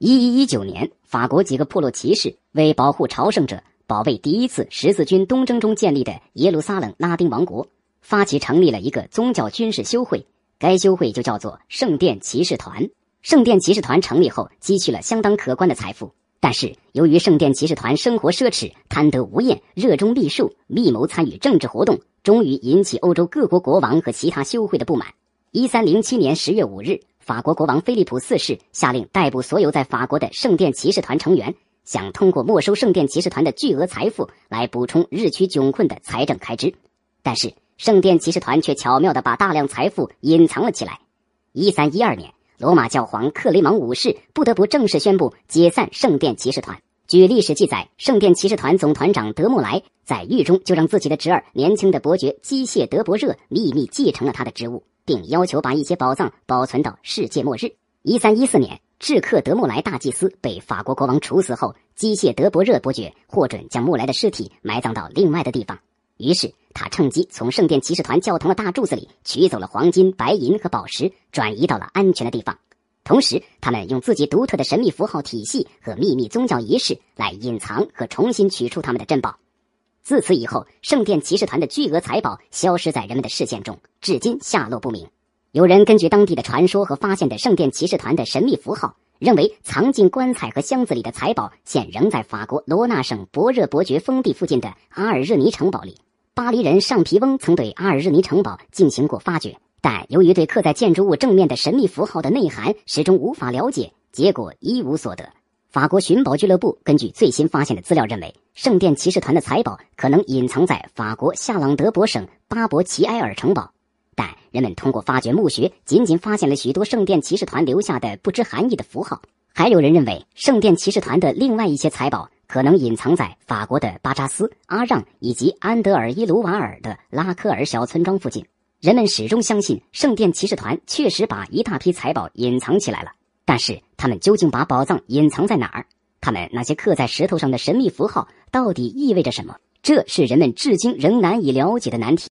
一一一九年，法国几个部落骑士为保护朝圣者，保卫第一次十字军东征中建立的耶路撒冷拉丁王国，发起成立了一个宗教军事修会，该修会就叫做圣殿骑士团。圣殿骑士团成立后，积蓄了相当可观的财富。但是，由于圣殿骑士团生活奢侈、贪得无厌、热衷秘术、密谋参与政治活动，终于引起欧洲各国国王和其他修会的不满。一三零七年十月五日，法国国王菲利普四世下令逮捕所有在法国的圣殿骑士团成员，想通过没收圣殿骑士团的巨额财富来补充日趋窘困的财政开支。但是，圣殿骑士团却巧妙地把大量财富隐藏了起来。一三一二年。罗马教皇克雷芒五世不得不正式宣布解散圣殿骑士团。据历史记载，圣殿骑士团总团长德穆莱在狱中就让自己的侄儿年轻的伯爵机械德伯热秘密继承了他的职务，并要求把一些宝藏保存到世界末日。一三一四年，智克德穆莱大祭司被法国国王处死后，机械德伯热伯爵获准将穆莱的尸体埋葬到另外的地方。于是他趁机从圣殿骑士团教堂的大柱子里取走了黄金、白银和宝石，转移到了安全的地方。同时，他们用自己独特的神秘符号体系和秘密宗教仪式来隐藏和重新取出他们的珍宝。自此以后，圣殿骑士团的巨额财宝消失在人们的视线中，至今下落不明。有人根据当地的传说和发现的圣殿骑士团的神秘符号，认为藏进棺材和箱子里的财宝现仍在法国罗纳省博热伯爵封地附近的阿尔热尼城堡里。巴黎人尚皮翁曾对阿尔热尼城堡进行过发掘，但由于对刻在建筑物正面的神秘符号的内涵始终无法了解，结果一无所得。法国寻宝俱乐部根据最新发现的资料认为，圣殿骑士团的财宝可能隐藏在法国夏朗德伯省巴伯奇埃尔城堡，但人们通过发掘墓穴，仅仅发现了许多圣殿骑士团留下的不知含义的符号。还有人认为，圣殿骑士团的另外一些财宝。可能隐藏在法国的巴扎斯、阿让以及安德尔伊卢瓦尔的拉科尔小村庄附近。人们始终相信圣殿骑士团确实把一大批财宝隐藏起来了，但是他们究竟把宝藏隐藏在哪儿？他们那些刻在石头上的神秘符号到底意味着什么？这是人们至今仍难以了解的难题。